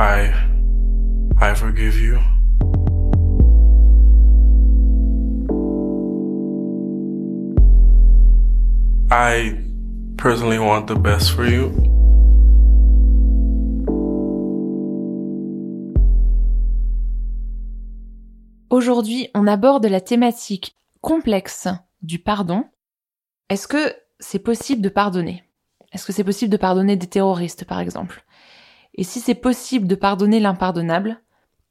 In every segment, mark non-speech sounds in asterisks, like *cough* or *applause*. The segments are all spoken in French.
I, I forgive you. I personally want the best for you. Aujourd'hui, on aborde la thématique complexe du pardon. Est-ce que c'est possible de pardonner? Est-ce que c'est possible de pardonner des terroristes, par exemple? Et si c'est possible de pardonner l'impardonnable,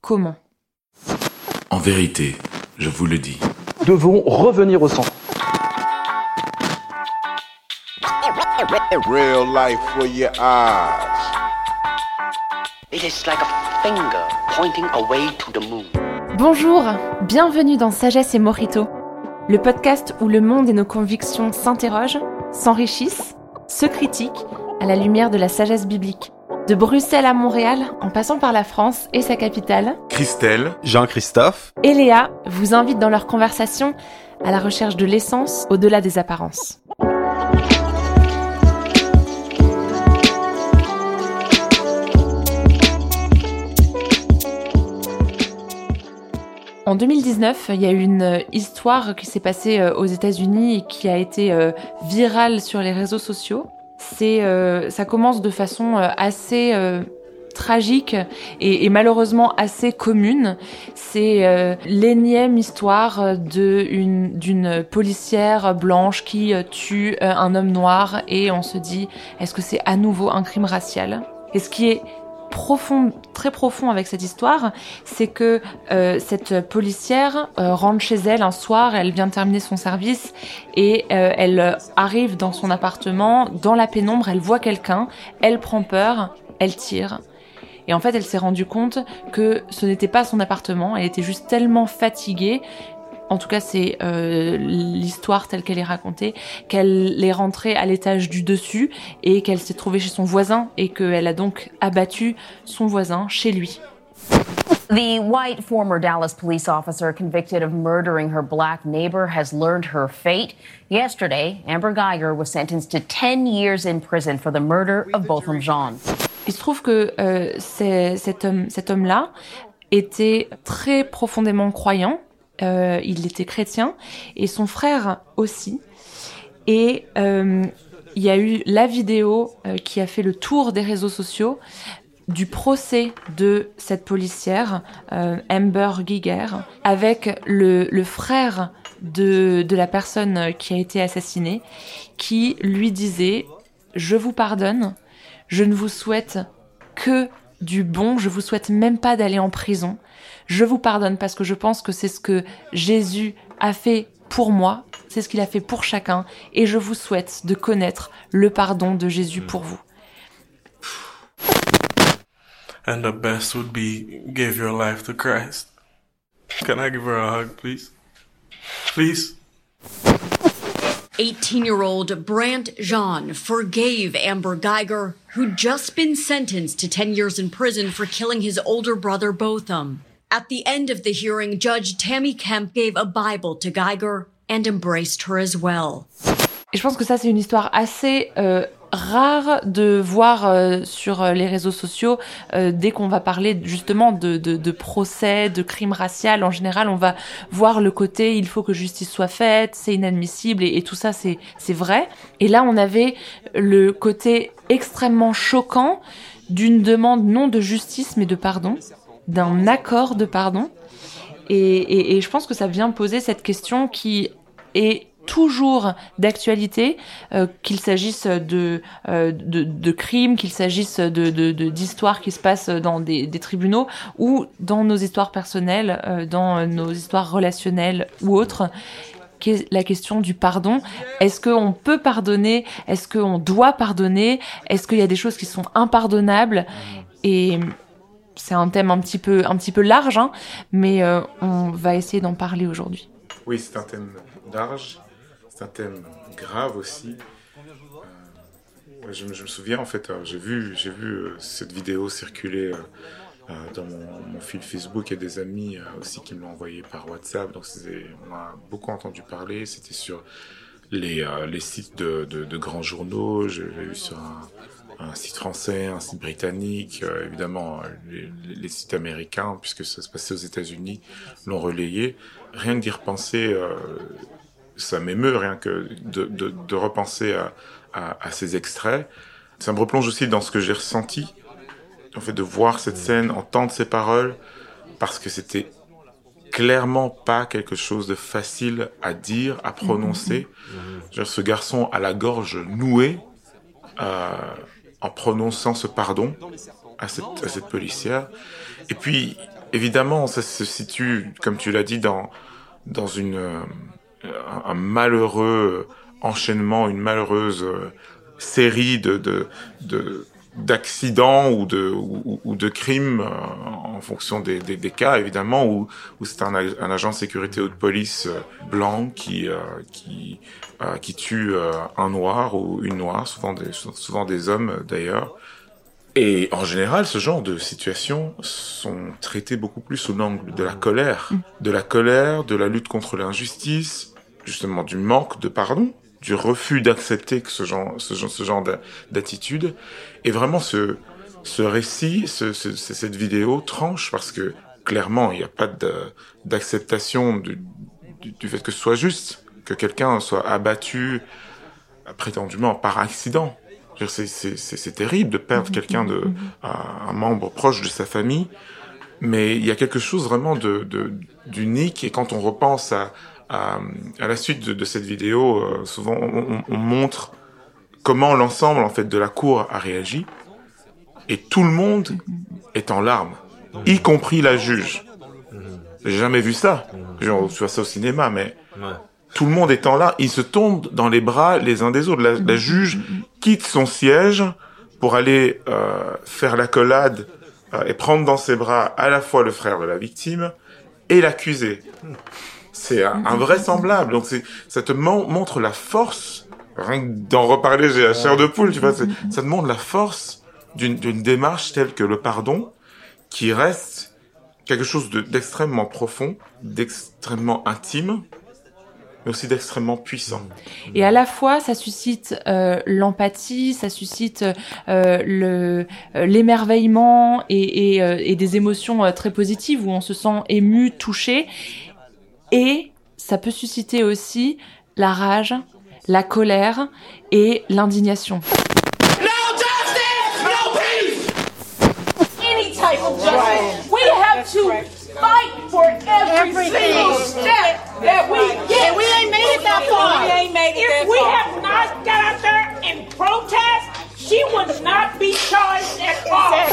comment? En vérité, je vous le dis. devons revenir au centre. Real life for your eyes. It is like a finger pointing away to the moon. Bonjour, bienvenue dans Sagesse et Morito, le podcast où le monde et nos convictions s'interrogent, s'enrichissent, se critiquent à la lumière de la sagesse biblique. De Bruxelles à Montréal, en passant par la France et sa capitale, Christelle, Jean-Christophe, et Léa vous invitent dans leur conversation à la recherche de l'essence au-delà des apparences. En 2019, il y a eu une histoire qui s'est passée euh, aux États-Unis et qui a été euh, virale sur les réseaux sociaux. C'est, euh, ça commence de façon euh, assez euh, tragique et, malheureusement assez commune. C'est l'énième histoire d'une policière blanche qui tue un homme noir et on se dit est-ce que c'est à nouveau un crime racial? Et ce qui est profond, très profond avec cette histoire, c'est que euh, cette policière euh, rentre chez elle un soir, elle vient de terminer son service et euh, elle arrive dans son appartement, dans la pénombre, elle voit quelqu'un, elle prend peur, elle tire. Et en fait, elle s'est rendue compte que ce n'était pas son appartement, elle était juste tellement fatiguée, en tout cas c'est euh, l'histoire telle qu'elle est racontée, qu'elle est rentrée à l'étage du dessus et qu'elle s'est trouvée chez son voisin et qu'elle a donc abattu son voisin chez lui. The white former Dallas police officer convicted of murdering her black neighbor has learned her fate. Yesterday, Amber Geiger was sentenced to 10 years in prison for the murder of Botham Jean. Il se trouve que euh, cet homme, cet homme-là était très profondément croyant. Euh, il était chrétien et son frère aussi. Et euh, il y a eu la vidéo euh, qui a fait le tour des réseaux sociaux du procès de cette policière, Amber Giger, avec le, le frère de, de la personne qui a été assassinée, qui lui disait « Je vous pardonne, je ne vous souhaite que du bon, je vous souhaite même pas d'aller en prison. Je vous pardonne parce que je pense que c'est ce que Jésus a fait pour moi, c'est ce qu'il a fait pour chacun, et je vous souhaite de connaître le pardon de Jésus pour vous. And the best would be give your life to Christ. Can I give her a hug, please? Please? 18 year old Brant Jean forgave Amber Geiger, who'd just been sentenced to 10 years in prison for killing his older brother Botham. At the end of the hearing, Judge Tammy Kemp gave a Bible to Geiger and embraced her as well. Je pense que ça, c'est une histoire assez euh, rare de voir euh, sur euh, les réseaux sociaux euh, dès qu'on va parler justement de, de, de procès, de crimes raciaux. En général, on va voir le côté il faut que justice soit faite, c'est inadmissible et, tout ça, c'est vrai. Et là, on avait le côté extrêmement choquant d'une demande non de justice mais de pardon, d'un accord de pardon. Et, et, et je pense que ça vient poser cette question qui est toujours d'actualité, euh, qu'il s'agisse de, euh, de, de crimes, qu'il s'agisse de, d'histoires qui se passent dans des, des tribunaux ou dans nos histoires personnelles, euh, dans nos histoires relationnelles ou autres la question du pardon. Est-ce qu'on peut pardonner? Est-ce qu'on doit pardonner? Est-ce qu'il y a des choses qui sont impardonnables? Et c'est un thème un petit peu, un petit peu large, hein, mais on va essayer d'en parler aujourd'hui. Oui, c'est un thème large, c'est un thème grave aussi. Euh, je, me- souviens en fait, euh, j'ai vu, j'ai euh, cette vidéo circuler dans mon, fil Facebook. Il y a des amis aussi qui me l'ont envoyé par WhatsApp. Donc on a beaucoup entendu parler. C'était sur les, sites de, grands journaux. Je l'ai vu sur un, site français, un site britannique, évidemment les, sites américains, puisque ça se passait aux États-Unis, l'ont relayé. Rien que d'y repenser, ça m'émeut, rien que de, de, de repenser à, à, à, ces extraits. Ça me replonge aussi dans ce que j'ai ressenti, en fait, de voir cette scène, entendre ces paroles, parce que c'était clairement pas quelque chose de facile à dire, à prononcer. Mmh. Ce garçon à la gorge nouée, euh, en prononçant ce pardon à cette, à cette policière. Et puis, évidemment, ça se situe, comme tu l'as dit, dans, dans une, euh, un malheureux enchaînement, une malheureuse euh, série de, de, de d'accidents ou de ou, ou, de crimes euh, en fonction des, des, des, cas évidemment où, où c'est un, un, agent de sécurité ou de police euh, blanc qui euh, qui qui tue un noir ou une noire souvent des souvent des hommes d'ailleurs. Et en général ce genre de situations sont traitées beaucoup plus sous l'angle de la colère. De la colère de la lutte contre l'injustice justement du manque de pardon du refus d'accepter que ce genre, ce genre, ce genre d'attitude. Et vraiment, ce, ce récit, ce, ce, cette vidéo tranche parce que clairement, il n'y a pas d'acceptation du, du, fait que ce soit juste, que quelqu'un soit abattu prétendument par accident. C'est terrible de perdre quelqu'un de un membre proche de sa famille, mais il y a quelque chose vraiment de d'unique et quand on repense à, à, à la suite de, de cette vidéo, euh, souvent on, on, montre comment l'ensemble en fait de la cour a réagi et tout le monde est en larmes, y compris la juge. J'ai jamais vu ça. Je vois ça au cinéma, mais tout le monde est en larmes. Ils se tombent dans les bras les uns des autres. La, la juge quitte son siège pour aller euh, faire l'accolade euh, et prendre dans ses bras à la fois le frère de la victime et l'accusé. C'est invraisemblable. Donc ça te montre la force. Rien que d'en reparler, j'ai la chair de poule, tu vois. Ça te montre la force d'une, démarche telle que le pardon, qui reste quelque chose de, d'extrêmement profond, d'extrêmement intime, mais aussi d'extrêmement puissant. Et à la fois, ça suscite euh, l'empathie, ça suscite euh, euh, l'émerveillement et, et, euh, et, des émotions très positives où on se sent ému, touché. Et ça peut susciter aussi la rage, la colère et l'indignation. No justice, no peace. Any type of justice. We have to fight for every single step that we get. we ain't made it that far. We ain't made it if we have not got out there and protest, she would not be charged at all.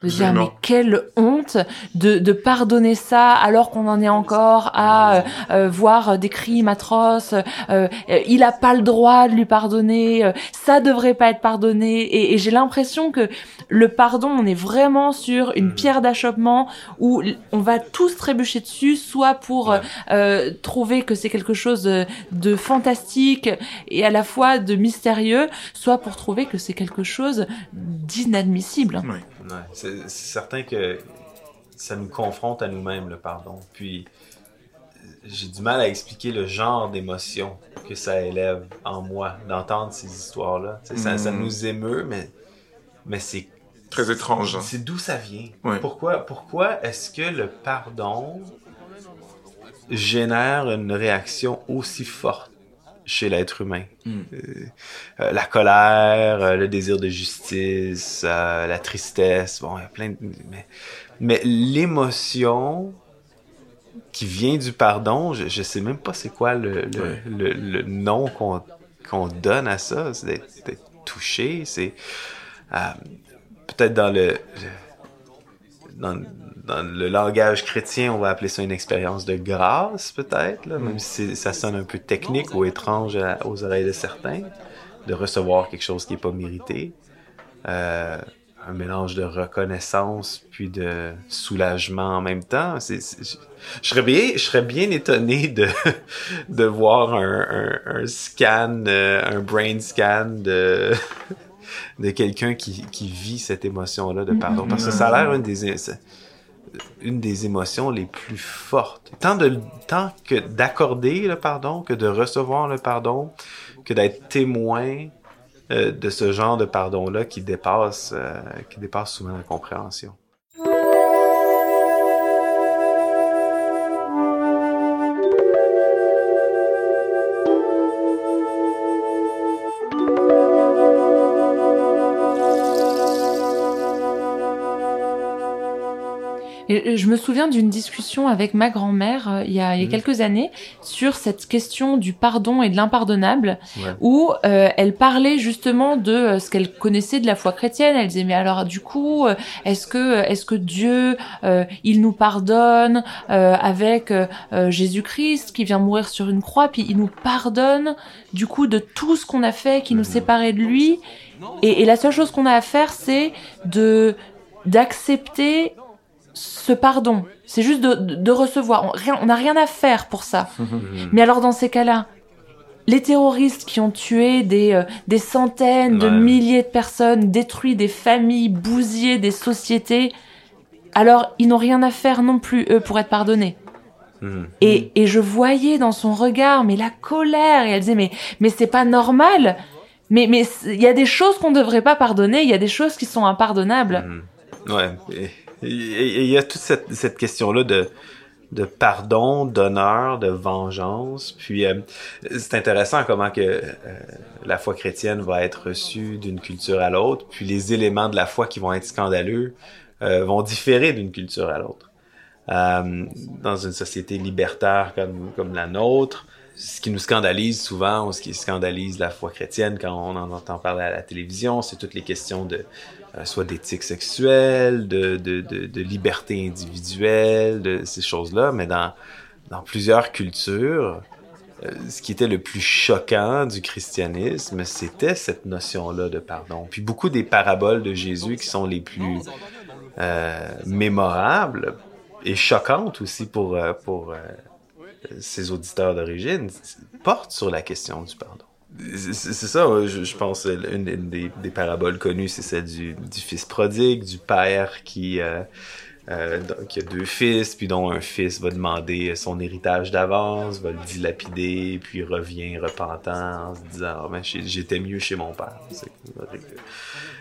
Je veux dire, mais quelle honte de, de pardonner ça alors qu'on en est encore à euh, euh, voir des crimes atroces. Euh, il a pas le droit de lui pardonner. ça devrait pas être pardonné. Et, et j'ai l'impression que le pardon, on est vraiment sur une pierre d'achoppement où on va tous trébucher dessus, soit pour euh, trouver que c'est quelque chose de, de fantastique et à la fois de mystérieux, soit pour trouver que c'est quelque chose d'inadmissible. Oui. Ouais, c'est certain que ça nous confronte à nous-mêmes, le pardon. Puis, j'ai du mal à expliquer le genre d'émotion que ça élève en moi d'entendre ces histoires-là. Ça, ça Mm. nous émeut, mais, mais c'est Très étrange. hein. c'est d'où ça vient. Pourquoi, pourquoi est-ce que le pardon génère une réaction aussi forte chez l'être humain? Mm. Euh, euh, la colère, euh, le désir de justice, euh, la tristesse, bon, il y a plein de... Mais, mais l'émotion qui vient du pardon, je, je sais même pas c'est quoi le, le, Ouais. le, le nom qu'on donne à ça, c'est d'être touché, c'est peut-être dans le, le- dans, le langage chrétien, on va appeler ça une expérience de grâce, peut-être, même si ça sonne un peu technique ou étrange aux oreilles de certains, de recevoir quelque chose qui n'est pas mérité. Euh, un mélange de reconnaissance puis de soulagement en même temps. C'est- je, serais bien, je serais bien étonné de, *laughs* de voir un scan, euh, un brain scan de, de quelqu'un qui, qui vit cette émotion-là de pardon. Parce que ça a l'air une des, une des émotions les plus fortes. Tant, de, tant que d'accorder le pardon, que de recevoir le pardon, que d'être témoin euh, de ce genre de pardon-là qui dépasse, euh, qui dépasse souvent la compréhension. Et je me souviens d'une discussion avec ma grand-mère euh, il y a, il y a Mhm. quelques années sur cette question du pardon et de l'impardonnable, Ouais. où euh, elle parlait justement de euh, ce qu'elle connaissait de la foi chrétienne. Elle disait mais alors du coup, euh, est-ce que est-ce que Dieu euh, il nous pardonne euh, avec Jésus-Christ qui vient mourir sur une croix, puis il nous pardonne du coup de tout ce qu'on a fait qui nous séparait de lui? Et, et la seule chose qu'on a à faire, c'est de d'accepter ce pardon. C'est juste de, de- de recevoir. On n'a rien à faire pour ça. *laughs* Mais alors dans ces cas-là, les terroristes qui ont tué des, euh, des centaines de Ouais. milliers de personnes, détruit des familles, bousillé des sociétés, alors ils n'ont rien à faire non plus, eux, pour être pardonnés. Mhm. Et, et je voyais dans son regard, mais la colère, et elle disait, mais, mais c'est pas normal. Mais, il y a des choses qu'on ne devrait pas pardonner, il y a des choses qui sont impardonnables. Ouais. Et et- et il y a toute cette, cette question-là de, de pardon, d'honneur, de vengeance. Puis euh, c'est intéressant comment que euh, la foi chrétienne va être reçue d'une culture à l'autre, puis les éléments de la foi qui vont être scandaleux euh, vont différer d'une culture à l'autre. Euh, dans une société libertaire comme, comme la nôtre, ce qui nous scandalise souvent, ou ce qui scandalise la foi chrétienne quand on en entend parler à la télévision, c'est toutes les questions de soit d'éthique sexuelle, de, de, de, de liberté individuelle, de ces choses-là, mais dans, dans plusieurs cultures, euh, ce qui était le plus choquant du christianisme, c'était cette notion-là de pardon. Puis beaucoup des paraboles de Jésus qui sont les plus euh, mémorables et choquantes aussi pour, euh, pour euh, ses auditeurs d'origine, portent sur la question du pardon. C'est ça, je, pense, une, des, paraboles connues, c'est celle du, fils prodigue, du père qui, euh, euh, qui a deux fils, puis dont un fils va demander son héritage d'avance, va le dilapider, puis revient repentant en se disant Ah, ben, j'étais mieux chez mon père.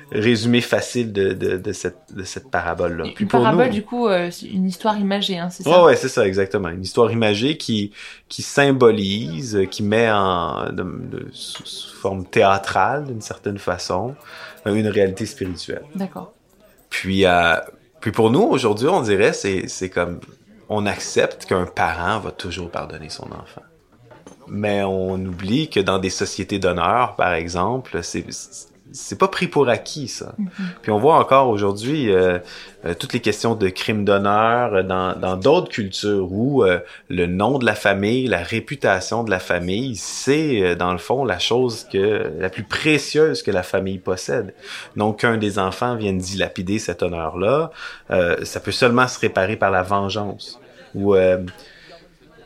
Résumé facile de, de, de cette, de cette parabole-là. Puis Une pour nous- parabole, du coup, euh, c'est une histoire imagée, hein, c'est ça? Ouais, ouais, c'est ça, exactement. Une histoire imagée qui, qui symbolise, euh, qui met en, de, de- sous, sous forme théâtrale, d'une certaine façon, euh, une réalité spirituelle. D'accord. Puis, euh, puis pour nous, aujourd'hui, on dirait, c'est, c'est comme, on accepte qu'un parent va toujours pardonner son enfant. Mais on oublie que dans des sociétés d'honneur, par exemple, c'est, c'est pas pris pour acquis, ça. Puis on voit encore aujourd'hui euh, euh, toutes les questions de crimes d'honneur euh, dans, dans d'autres cultures où euh, le nom de la famille, la réputation de la famille, c'est euh, dans le fond la chose que la plus précieuse que la famille possède. Donc qu'un des enfants vienne dilapider cet honneur-là, euh, ça peut seulement se réparer par la vengeance. Ou euh,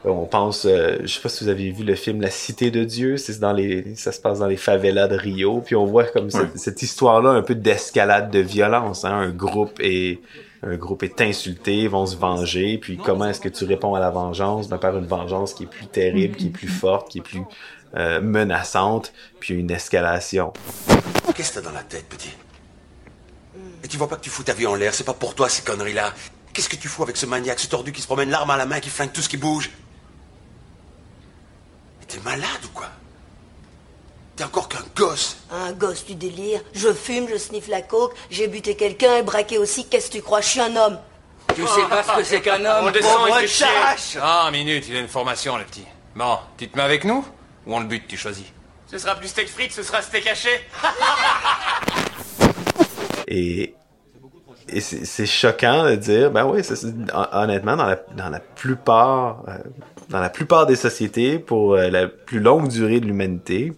on pense, euh, je sais pas si vous avez vu le film La Cité de Dieu, c'est dans les, ça se passe dans les favelas de Rio, puis on voit comme cette, cette histoire-là un peu d'escalade de violence. Hein? Un groupe est, un groupe est insulté, vont se venger, puis comment est-ce que tu réponds à la vengeance Ben par une vengeance qui est plus terrible, qui est plus forte, qui est plus euh, menaçante, puis une escalation. Qu'est-ce que t'as dans la tête, petit? Et tu vois pas que tu fous ta vie en l'air, c'est pas pour toi ces conneries-là. Qu'est-ce que tu fous avec ce maniaque, ce tordu qui se promène l'arme à la main, qui flingue tout ce qui bouge? T'es malade ou quoi? T'es encore qu'un gosse Un gosse du délire. Je fume, je sniffe la coke, j'ai buté quelqu'un et braqué aussi. Qu'est-ce que tu crois? Je suis un homme. Tu sais pas ce que c'est qu'un homme? On descend, Pauvre fait chier. chache Ah, minute, il a une formation, le petit. Bon, tu te mets avec nous Ou on le bute, tu choisis Ce sera plus steak frites, ce sera steak haché. *laughs* Et, et c'est choquant de dire, ben oui, honnêtement, dans la, dans la plupart, euh, dans la plupart des sociétés, pour euh, la plus longue durée de l'humanité,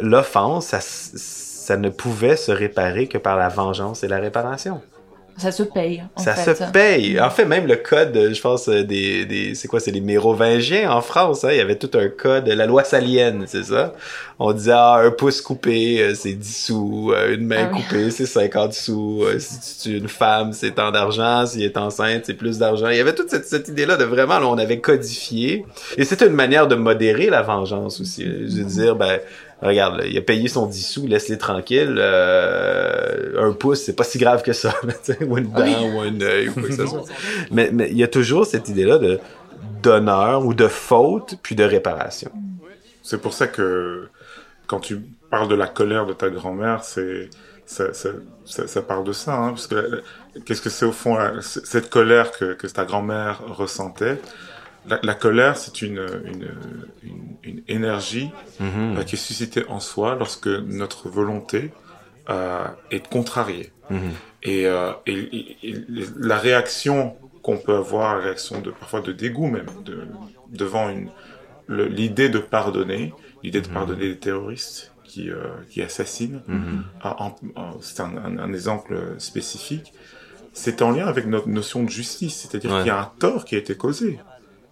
l'offense, ça, ne pouvait se réparer que par la vengeance et la réparation. Ça se paye. En ça fait. se paye. En fait, même le code, euh, je pense, euh, des, des c'est quoi, c'est les mérovingiens en France, hein, il y avait tout un code, la loi salienne, c'est ça? On disait, ah, un pouce coupé, euh, c'est 10 sous, une main Ah oui. coupée, c'est 50 sous, si tu tues une femme, c'est tant d'argent, si elle est enceinte, c'est plus d'argent. Il y avait toute cette, cette idée-là de vraiment, là, on avait codifié. Et c'était une manière de modérer la vengeance aussi. Je veux dire, ben, regarde, là, il a payé son 10 sous, laisse-les tranquilles. Euh, un pouce, c'est pas si grave que ça, *laughs* ou une dent, Oui. ou un œil, ou quoi que ce soit. Mais mais il y a toujours cette idée-là de d'honneur ou de faute, puis de réparation. C'est pour ça que quand tu parles de la colère de ta grand-mère, c'est ça, ça, ça, ça parle de ça, hein, parce que la- qu'est-ce que c'est au fond c- cette colère que, que ta grand-mère ressentait la, la colère, c'est une, une, une, une énergie Mhm. euh, qui est suscitée en soi lorsque notre volonté euh, est contrariée. Mhm. Et, euh, et, et- et la réaction qu'on peut avoir, la réaction de parfois de dégoût même, de, devant l'idée de pardonner, l'idée de pardonner des terroristes qui, qui assassinent, Mhm. c'est un, un- un exemple spécifique, c'est en lien avec notre notion de justice, c'est-à-dire Ouais. qu'il y a un tort qui a été causé.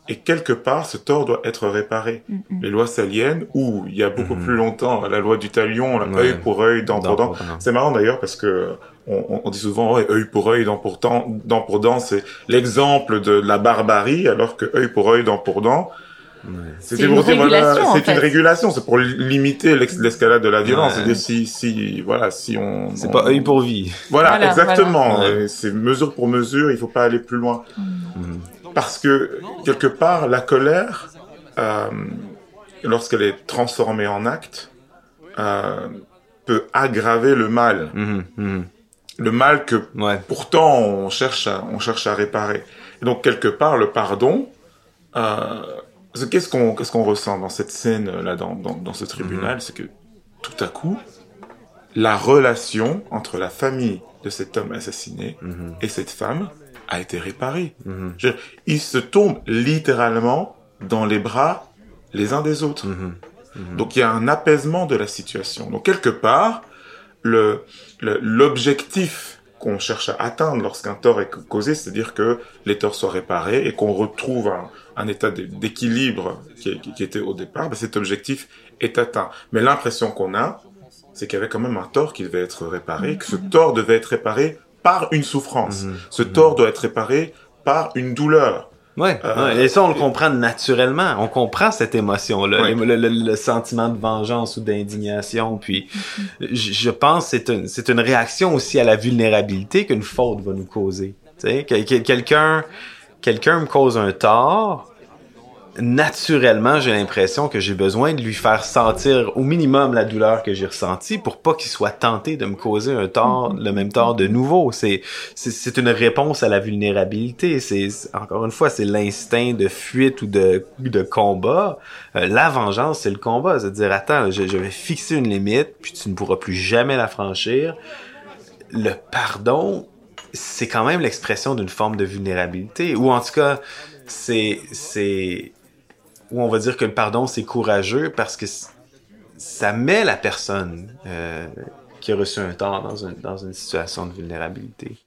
Et quelque part, ce tort doit être réparé. Les lois saliennes, ou il y a beaucoup plus longtemps, la loi du talion, là, Ouais. œil pour œil, dent pour Dent. C'est marrant d'ailleurs parce que on, on- on dit souvent ouais, œil pour œil, dent pour dent, dent pour dent, c'est l'exemple de la barbarie, alors que œil pour œil, dent pour dent, C'est une c'est une régulation, c'est pour limiter l'ex- l'escalade de la violence. Ouais. C'est-à-dire si, si, voilà, si on. C'est on- pas œil pour vie. Voilà, Voilà, exactement. voilà. C'est mesure pour mesure, il faut pas aller plus loin. Parce que, quelque part, la colère, euh, lorsqu'elle est transformée en acte, euh, peut aggraver le mal. Mhm, mhm. Le mal que Ouais. pourtant on cherche à, on cherche à réparer. Et donc, quelque part, le pardon, euh, qu'est-ce qu'on qu'est-ce qu'on ressent dans cette scène là dans, dans, dans ce tribunal, c'est que tout à coup, la relation entre la famille de cet homme assassiné Mhm. et cette femme a été réparée. Mhm. Je- ils se tombent littéralement dans les bras les uns des autres. Mhm. Donc il y a un apaisement de la situation. Donc quelque part, le l'objectif qu'on cherche à atteindre lorsqu'un tort est causé, c'est-à-dire que les torts soient réparés et qu'on retrouve un, un état d'é- d'équilibre qui, qui- qui était au départ, ben cet objectif est atteint. Mais l'impression qu'on a, c'est qu'il y avait quand même un tort qui devait être réparé, que ce tort devait être réparé par une souffrance. Mhm. Ce tort doit être réparé par une douleur. Ouais, Euh, ouais, et ça on le comprend naturellement. On comprend cette émotion-là, Ouais. le, le- le sentiment de vengeance ou d'indignation. Puis, je, je pense que c'est une, c'est une réaction aussi à la vulnérabilité qu'une faute va nous causer. Tu sais, que- que- quelqu'un, quelqu'un me cause un tort. Naturellement, j'ai l'impression que j'ai besoin de lui faire sentir au minimum la douleur que j'ai ressentie pour pas qu'il soit tenté de me causer un tort, le même tort de nouveau. C'est, c'est, c'est une réponse à la vulnérabilité. C'est, c'est- encore une fois, c'est l'instinct de fuite ou de, de combat. Euh, la vengeance, c'est le combat. C'est de dire, attends, je, je vais fixer une limite, puis tu ne pourras plus jamais la franchir. Le pardon, c'est quand même l'expression d'une forme de vulnérabilité. Ou en tout cas, c'est, c'est, où on va dire que le pardon, c'est courageux parce que ça met la personne euh, qui a reçu un tort dans dans une situation de vulnérabilité.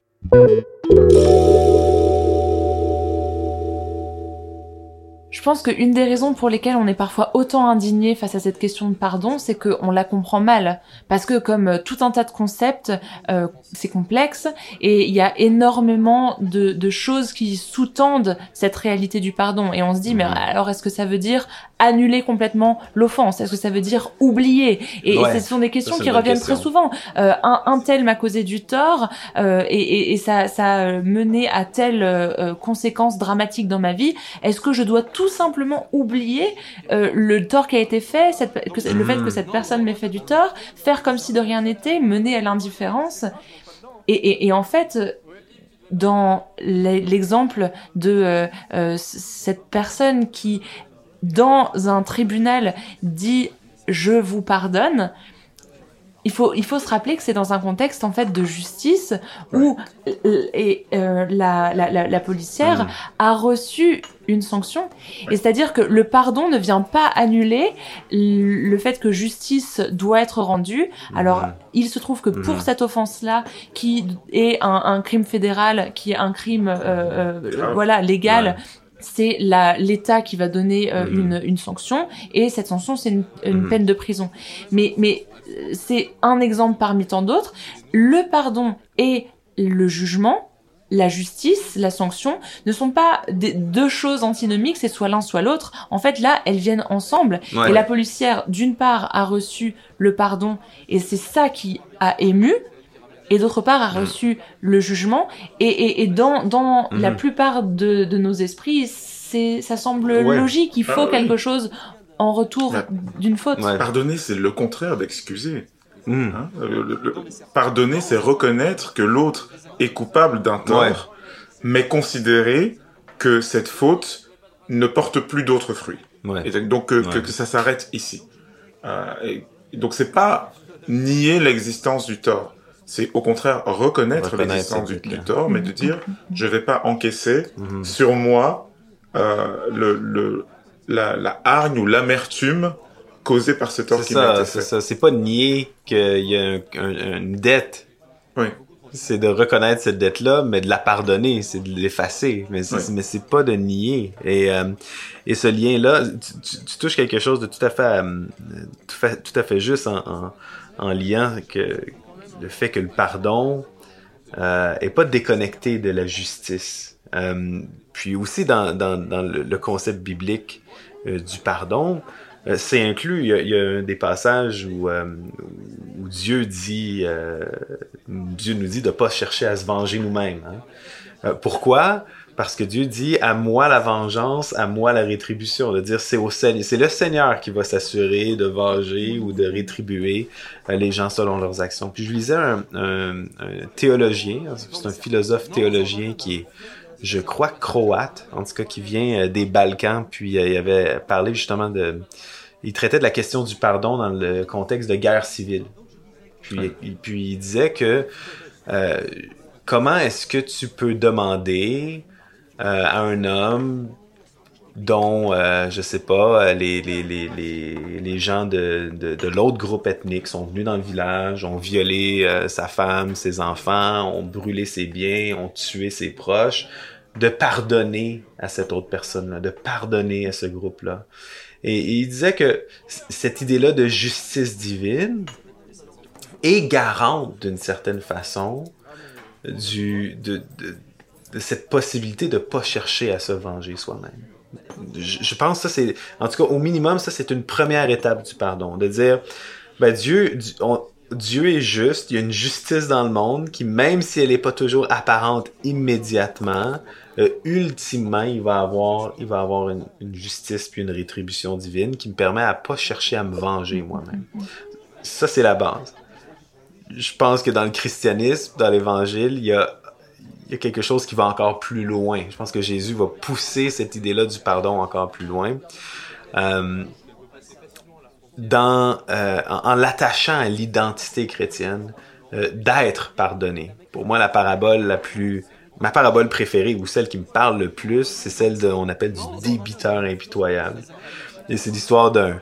Je pense qu'une des raisons pour lesquelles on est parfois autant indigné face à cette question de pardon, c'est qu'on la comprend mal. Parce que comme euh, tout un tas de concepts, euh, c'est complexe et il y a énormément de, de choses qui sous-tendent cette réalité du pardon. Et on se dit, mais alors est-ce que ça veut dire annuler complètement l'offense? Est-ce que ça veut dire oublier? Et, ce sont des questions qui reviennent question. très souvent. Euh, un, un tel m'a causé du tort euh, et, et, et ça, ça a mené à telle euh, euh, conséquence dramatique dans ma vie. Est-ce que je dois tout simplement oublier euh, le tort qui a été fait, cette, que, le fait que cette personne m'ait fait du tort, faire comme si de rien n'était, mener à l'indifférence. Et, et, et en fait, dans l'e- l'exemple de euh, euh, cette personne qui, dans un tribunal, dit je vous pardonne, il faut, il faut se rappeler que c'est dans un contexte en fait de justice où euh, et, euh, la, la, la, la policière Mm. a reçu une sanction. Et c'est-à-dire que le pardon ne vient pas annuler le fait que justice doit être rendue. Alors, il se trouve que pour Mhm. cette offense-là, qui est un, un crime fédéral, qui est un crime euh, euh, voilà légal, Ouais. c'est l'État qui va donner euh, Mhm. une, une sanction et cette sanction c'est une, une Mhm. peine de prison. Mais mais c'est un exemple parmi tant d'autres. Le pardon et le jugement la justice, la sanction ne sont pas des- deux choses antinomiques, c'est soit l'un soit l'autre. En fait, là, elles viennent ensemble. Ouais. Et la policière, d'une part, a reçu le pardon, et c'est ça qui a ému. Et d'autre part, a reçu le jugement. Et, et, et dans, dans la plupart de, de nos esprits, ça semble Ouais. logique. Il faut Ah oui. quelque chose en retour d'une faute. Pardonner, c'est le contraire d'excuser. Hmm. Hein, le- le- le- pardonner, c'est reconnaître que l'autre est coupable d'un tort, Ouais. mais considérer que cette faute ne porte plus d'autres fruits. Et donc que, que- Ouais. que ça s'arrête ici. Euh, et donc c'est pas nier l'existence du tort. C'est au contraire reconnaître, Reconnaître l'existence ce du, tort, mais de dire je vais pas encaisser sur moi euh, le, le, la, la hargne ou l'amertume causée par ce tort C'est qui m'a c'est ça. C'est pas nier qu'il y a un- un- une dette. C'est de reconnaître cette dette-là, mais de la pardonner, c'est de l'effacer. Mais c'est, Oui. mais c'est pas de nier. Et, euh, et ce lien-là, tu, tu- tu touches quelque chose de tout à fait, euh, tout, fa- tout à fait juste en, en, en liant que le fait que le pardon euh, est pas déconnecté de la justice. Euh, puis aussi dans, dans, le, concept biblique euh, du pardon, euh, c'est inclus. Il y, a, il des passages où, Dieu dit, Dieu nous dit de pas chercher à se venger nous-mêmes. hein. Pourquoi? Parce que Dieu dit à moi la vengeance, à moi la rétribution. De dire c'est au c'est le Seigneur qui va s'assurer de venger ou de rétribuer les gens selon leurs actions. Puis je lisais un théologien, c'est un philosophe théologien qui est je crois croate, en tout cas qui vient euh, des Balkans, puis euh, il avait parlé justement de... Il traitait de la question du pardon dans le contexte de guerre civile. Puis, il disait que euh, comment est-ce que tu peux demander euh, à un homme dont, euh, je sais pas, euh, les, les, les, les, gens de, de, de l'autre groupe ethnique sont venus dans le village, ont violé euh, sa femme, ses enfants, ont brûlé ses biens, ont tué ses proches, de pardonner à cette autre personne-là, de pardonner à ce groupe-là. Et, et il disait que cette idée-là de justice divine est garante d'une certaine façon du, de, de, de cette possibilité de pas chercher à se venger soi-même. Je, pense que ça c'est, en tout cas au minimum ça c'est une première étape du pardon, de dire ben Dieu, Dieu est juste, il y a une justice dans le monde qui même si elle n'est pas toujours apparente immédiatement, euh, ultimement il va avoir, il va avoir une, une justice puis une rétribution divine qui me permet à pas chercher à me venger moi-même. Ça c'est la base je pense que dans le christianisme, dans l'évangile, il y a, il y a quelque chose qui va encore plus loin. Je pense que Jésus va pousser cette idée-là du pardon encore plus loin. Euh, dans, euh, en, l'attachant à l'identité chrétienne, euh, d'être pardonné. Pour moi, la parabole la plus, ma parabole préférée ou celle qui me parle le plus, c'est celle de, on appelle du débiteur impitoyable. Et c'est l'histoire d'un,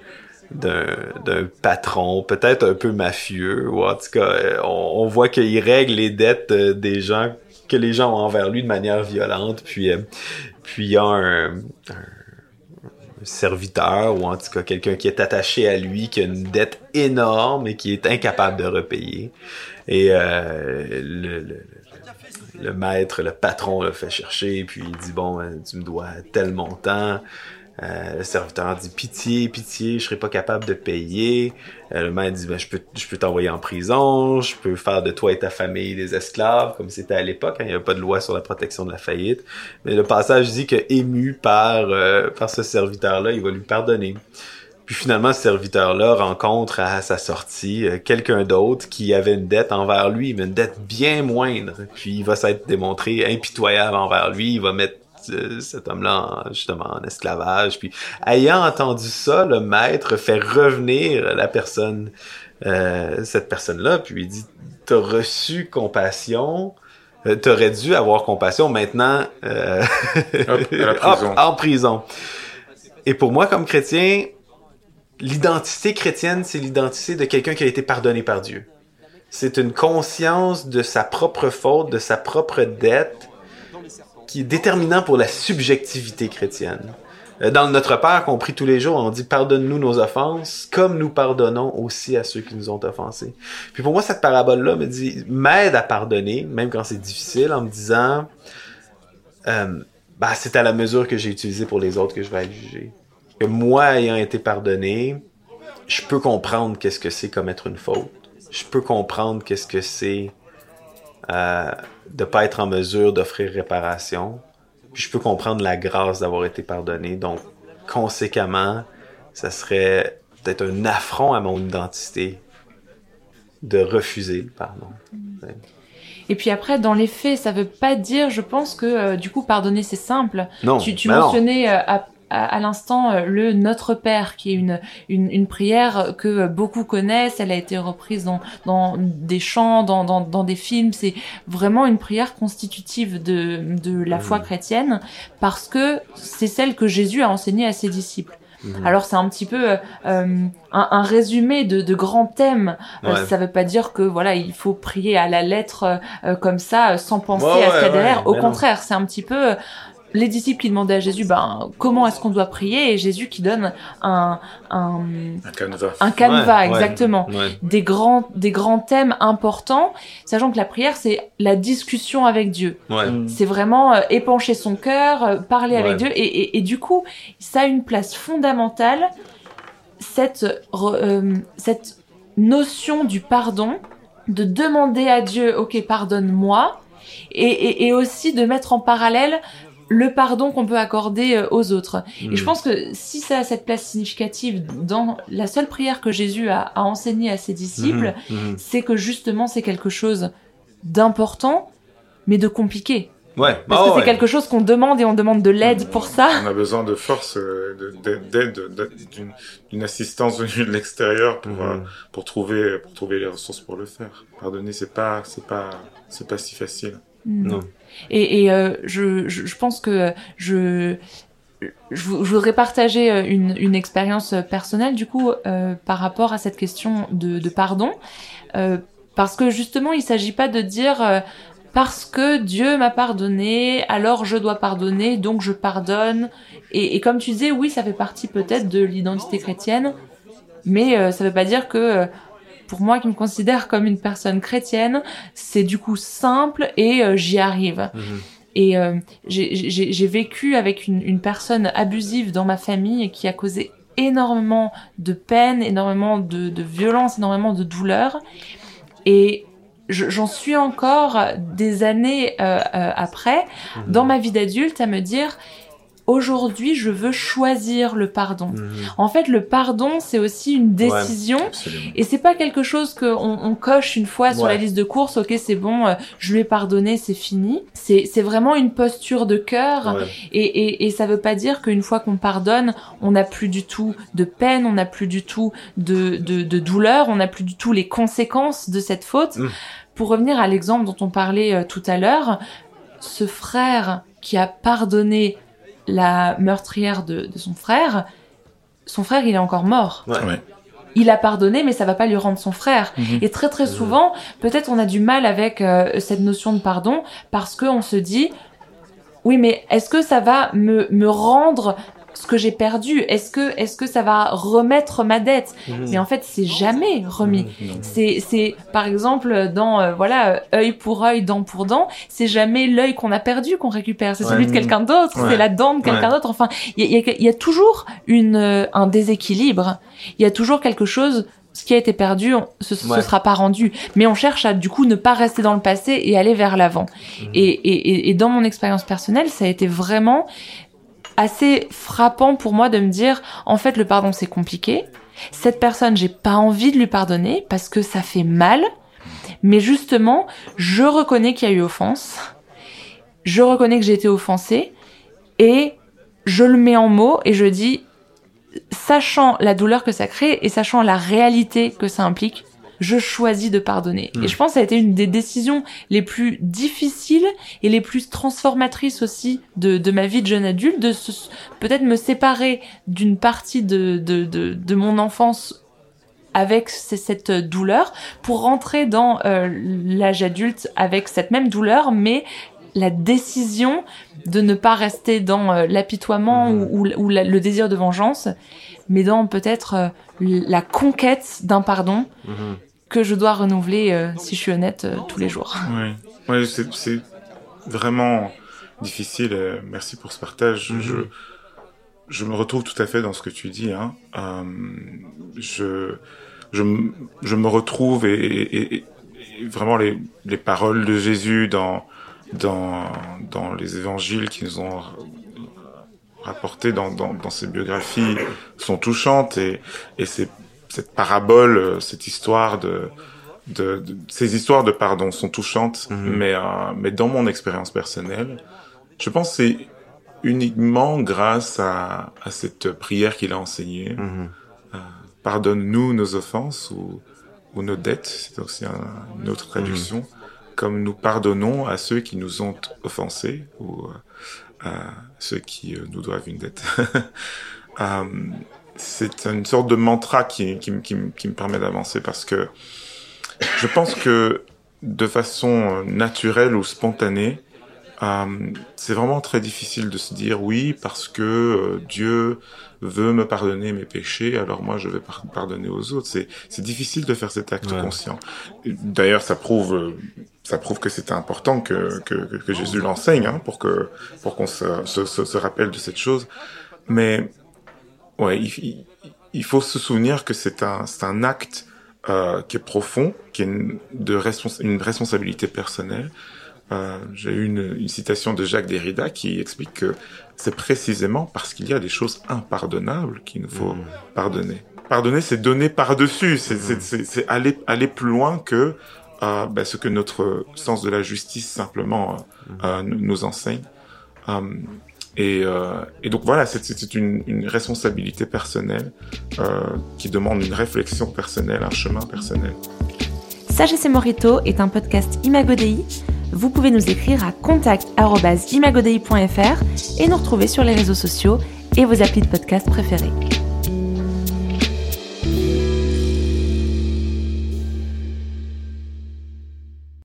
d'un, patron, peut-être un peu mafieux, ou en tout cas, on, voit qu'il règle les dettes des gens que les gens ont envers lui de manière violente, puis euh, puis il y a un, serviteur ou en tout cas quelqu'un qui est attaché à lui qui a une dette énorme et qui est incapable de repayer et euh, le, le- le maître, le patron le fait chercher, puis il dit bon, euh, tu me dois tel montant. Euh, le serviteur dit pitié, pitié, je serai pas capable de payer. Euh, le maître dit ben, je peux, je peux t'envoyer en prison, je peux faire de toi et ta famille des esclaves, comme c'était à l'époque. hein, il n'y avait pas de loi sur la protection de la faillite. Mais le passage dit que ému par euh, par ce serviteur-là, il va lui pardonner. Puis finalement, ce serviteur-là rencontre à sa sortie euh, quelqu'un d'autre qui avait une dette envers lui, mais une dette bien moindre. Puis il va s'être démontré impitoyable envers lui. Il va mettre cet homme-là en- justement en esclavage. Puis ayant entendu ça, le maître fait revenir la personne, euh, cette personne-là, puis il dit T'as reçu compassion. Euh, T'aurais dû avoir compassion. Maintenant, euh, Hop, à la *laughs* hop, prison. en prison. Et pour moi, comme chrétien, l'identité chrétienne, c'est l'identité de quelqu'un qui a été pardonné par Dieu. C'est une conscience de sa propre faute, de sa propre dette, qui est déterminant pour la subjectivité chrétienne. Euh, Dans notre Père qu'on prie tous les jours, on dit pardonne-nous nos offenses, comme nous pardonnons aussi à ceux qui nous ont offensés. Puis pour moi, cette parabole-là me dit m'aide à pardonner, même quand c'est difficile, en me disant euh, bah, c'est à la mesure que j'ai utilisé pour les autres que je vais être jugé. Que moi, ayant été pardonné, je peux comprendre qu'est-ce que c'est commettre une faute. Je peux comprendre qu'est-ce que c'est euh, de pas être en mesure d'offrir réparation. Puis je peux comprendre la grâce d'avoir été pardonné. Donc, conséquemment, ça serait peut-être un affront à mon identité de refuser le pardon. Et puis après, dans les faits, ça veut pas dire, je pense que euh, du coup, pardonner, c'est simple. Non, Tu, tu non. mentionnais euh, à, à, l'instant euh, le Notre Père, qui est une, une, une prière que euh, beaucoup connaissent. Elle a été reprise dans, dans des chants, dans, dans, dans des films. C'est vraiment une prière constitutive de, de la foi chrétienne parce que c'est celle que Jésus a enseignée à ses disciples. Mhm. Alors c'est un petit peu euh, un, un résumé de, de grands thèmes. Euh, Ouais. ça veut pas dire que voilà il faut prier à la lettre euh, euh, comme ça euh, sans penser Ouais, à ce qu'il y a ouais, derrière. Au contraire, c'est un petit peu euh, les disciples qui demandaient à Jésus ben comment est-ce qu'on doit prier? Et Jésus qui donne un un, Un canevas. un canevas Ouais, exactement ouais. des grands des grands thèmes importants sachant que la prière c'est la discussion avec Dieu Ouais. c'est vraiment euh, épancher son cœur euh, parler Ouais. avec Dieu et, et, et du coup ça a une place fondamentale cette re- euh, cette notion du pardon de demander à Dieu ok pardonne-moi et, et, et aussi de mettre en parallèle le pardon qu'on peut accorder euh, aux autres. Et je pense que si ça a cette place significative dans la seule prière que Jésus a, a enseignée à ses disciples, Mhm, mhm. c'est que justement c'est quelque chose d'important, mais de compliqué. Ouais. Parce Ah que c'est ouais. quelque chose qu'on demande et on demande de l'aide pour ça. On a besoin de force, euh, de- d'aide, d'une- assistance venue de l'extérieur pour euh, pour trouver pour trouver les ressources pour le faire. Pardonner, c'est pas c'est pas c'est pas si facile. Mm. Et, euh, je, pense que je, je, je voudrais partager euh, une, une expérience euh, personnelle du coup euh, par rapport à cette question de, pardon. Euh, parce que justement, il s'agit pas de dire euh, parce que Dieu m'a pardonné, alors je dois pardonner, donc je pardonne. Et, comme tu disais, oui, ça fait partie peut-être de l'identité chrétienne, mais euh, ça veut pas dire que euh, pour moi qui me considère comme une personne chrétienne, c'est du coup simple et euh, j'y arrive. Et euh, j'ai- vécu avec une, une personne abusive dans ma famille qui a causé énormément de peine, énormément de, de violence, énormément de douleur. Et je- j'en suis encore des années euh, euh, après, dans ma vie d'adulte, à me dire aujourd'hui je veux choisir le pardon. En fait, le pardon, c'est aussi une décision et c'est pas quelque chose que on, on coche une fois sur Ouais. la liste de courses. Ok, c'est bon, euh, je lui ai pardonné, c'est fini. C'est c'est vraiment une posture de cœur Ouais. et, et et ça veut pas dire qu'une fois qu'on pardonne, on n'a plus du tout de peine, on n'a plus du tout de de, de douleur, on n'a plus du tout les conséquences de cette faute. Pour revenir à l'exemple dont on parlait euh, tout à l'heure, ce frère qui a pardonné la meurtrière de, de son frère, son frère il est encore mort. Il a pardonné, mais ça va pas lui rendre son frère. Mhm. Et très très souvent, peut-être on a du mal avec euh, cette notion de pardon parce qu'on se dit, oui, mais est-ce que ça va me, me rendre ce que j'ai perdu Est-ce que est-ce que ça va remettre ma dette Mhm. Mais en fait, c'est jamais remis. C'est c'est par exemple dans euh, voilà euh, œil pour œil, dent pour dent, c'est jamais l'œil qu'on a perdu qu'on récupère, c'est Ouais. celui de quelqu'un d'autre, Ouais. c'est la dent de quelqu'un Ouais. d'autre. Enfin, il y a, y a- y a toujours une euh, un déséquilibre. Il y a toujours quelque chose ce qui a été perdu, on- ce, Ouais. sera pas rendu. Mais on cherche à du coup ne pas rester dans le passé et aller vers l'avant. Et, et, et- et dans mon expérience personnelle, ça a été vraiment assez frappant pour moi de me dire, en fait, le pardon c'est compliqué. Cette personne, j'ai pas envie de lui pardonner parce que ça fait mal. Mais justement, je reconnais qu'il y a eu offense. Je reconnais que j'ai été offensée et je le mets en mots et je dis, sachant la douleur que ça crée et sachant la réalité que ça implique, je choisis de pardonner. Et je pense que ça a été une des décisions les plus difficiles et les plus transformatrices aussi de, de ma vie de jeune adulte, de peut-être me séparer d'une partie de, de, de, de mon enfance avec cette douleur pour rentrer dans euh, l'âge adulte avec cette même douleur, mais la décision de ne pas rester dans euh, l'apitoiement Mhm. ou, ou- ou la- le désir de vengeance, mais dans peut-être euh, la conquête d'un pardon Mhm. Que je dois renouveler, euh, si je suis honnête, euh, tous les jours. Ouais c'est, c'est vraiment difficile. euh, Merci pour ce partage. Mhm. Je, je me retrouve tout à fait dans ce que tu dis. Hein. Euh, je, je, m- je me retrouve et, et- et- et vraiment les, les paroles de Jésus dans, dans, dans les évangiles qui nous ont rapportés dans, dans, dans ces biographies sont touchantes et, et c'est, cette parabole, euh, cette histoire de, de, de- ces histoires de pardon sont touchantes, mais euh, mais dans mon expérience personnelle, je pense que c'est uniquement grâce à, à cette prière qu'il a enseignée. Euh, Pardonne-nous nos offenses ou, ou nos dettes, c'est aussi un- une autre traduction, comme nous pardonnons à ceux qui nous ont offensés ou euh, à ceux qui nous doivent une dette. *laughs* C'est une sorte de mantra qui, qui, me- qui, me- qui me permet d'avancer parce que je pense que de façon naturelle ou spontanée, euh, c'est vraiment très difficile de se dire oui parce que euh, Dieu veut me pardonner mes péchés, alors moi je vais par- pardonner aux autres. C'est difficile de faire cet acte Ouais. conscient. D'ailleurs, ça prouve euh, ça prouve que c'est important que, que, que- que Jésus l'enseigne hein, pour que pour qu'on se, se, se, se rappelle de cette chose. Mais ouais, il, il- faut se souvenir que c'est un c'est un acte euh, qui est profond, qui est une, de respons- une responsabilité personnelle. Euh, J'ai eu une, une citation de Jacques Derrida qui explique que c'est précisément parce qu'il y a des choses impardonnables qu'il nous faut pardonner. Pardonner, c'est donner par-dessus, c'est c'est- c'est- c'est aller, aller plus loin que euh, ben, ce que notre sens de la justice simplement euh, euh, nous, nous enseigne. Euh, et, donc voilà, c'est- une, responsabilité personnelle euh, qui demande une réflexion personnelle, un chemin personnel. Sagesse et Morito est un podcast Imagodei. Vous pouvez nous écrire à contact.imagodei.fr et nous retrouver sur les réseaux sociaux et vos applis de podcast préférés.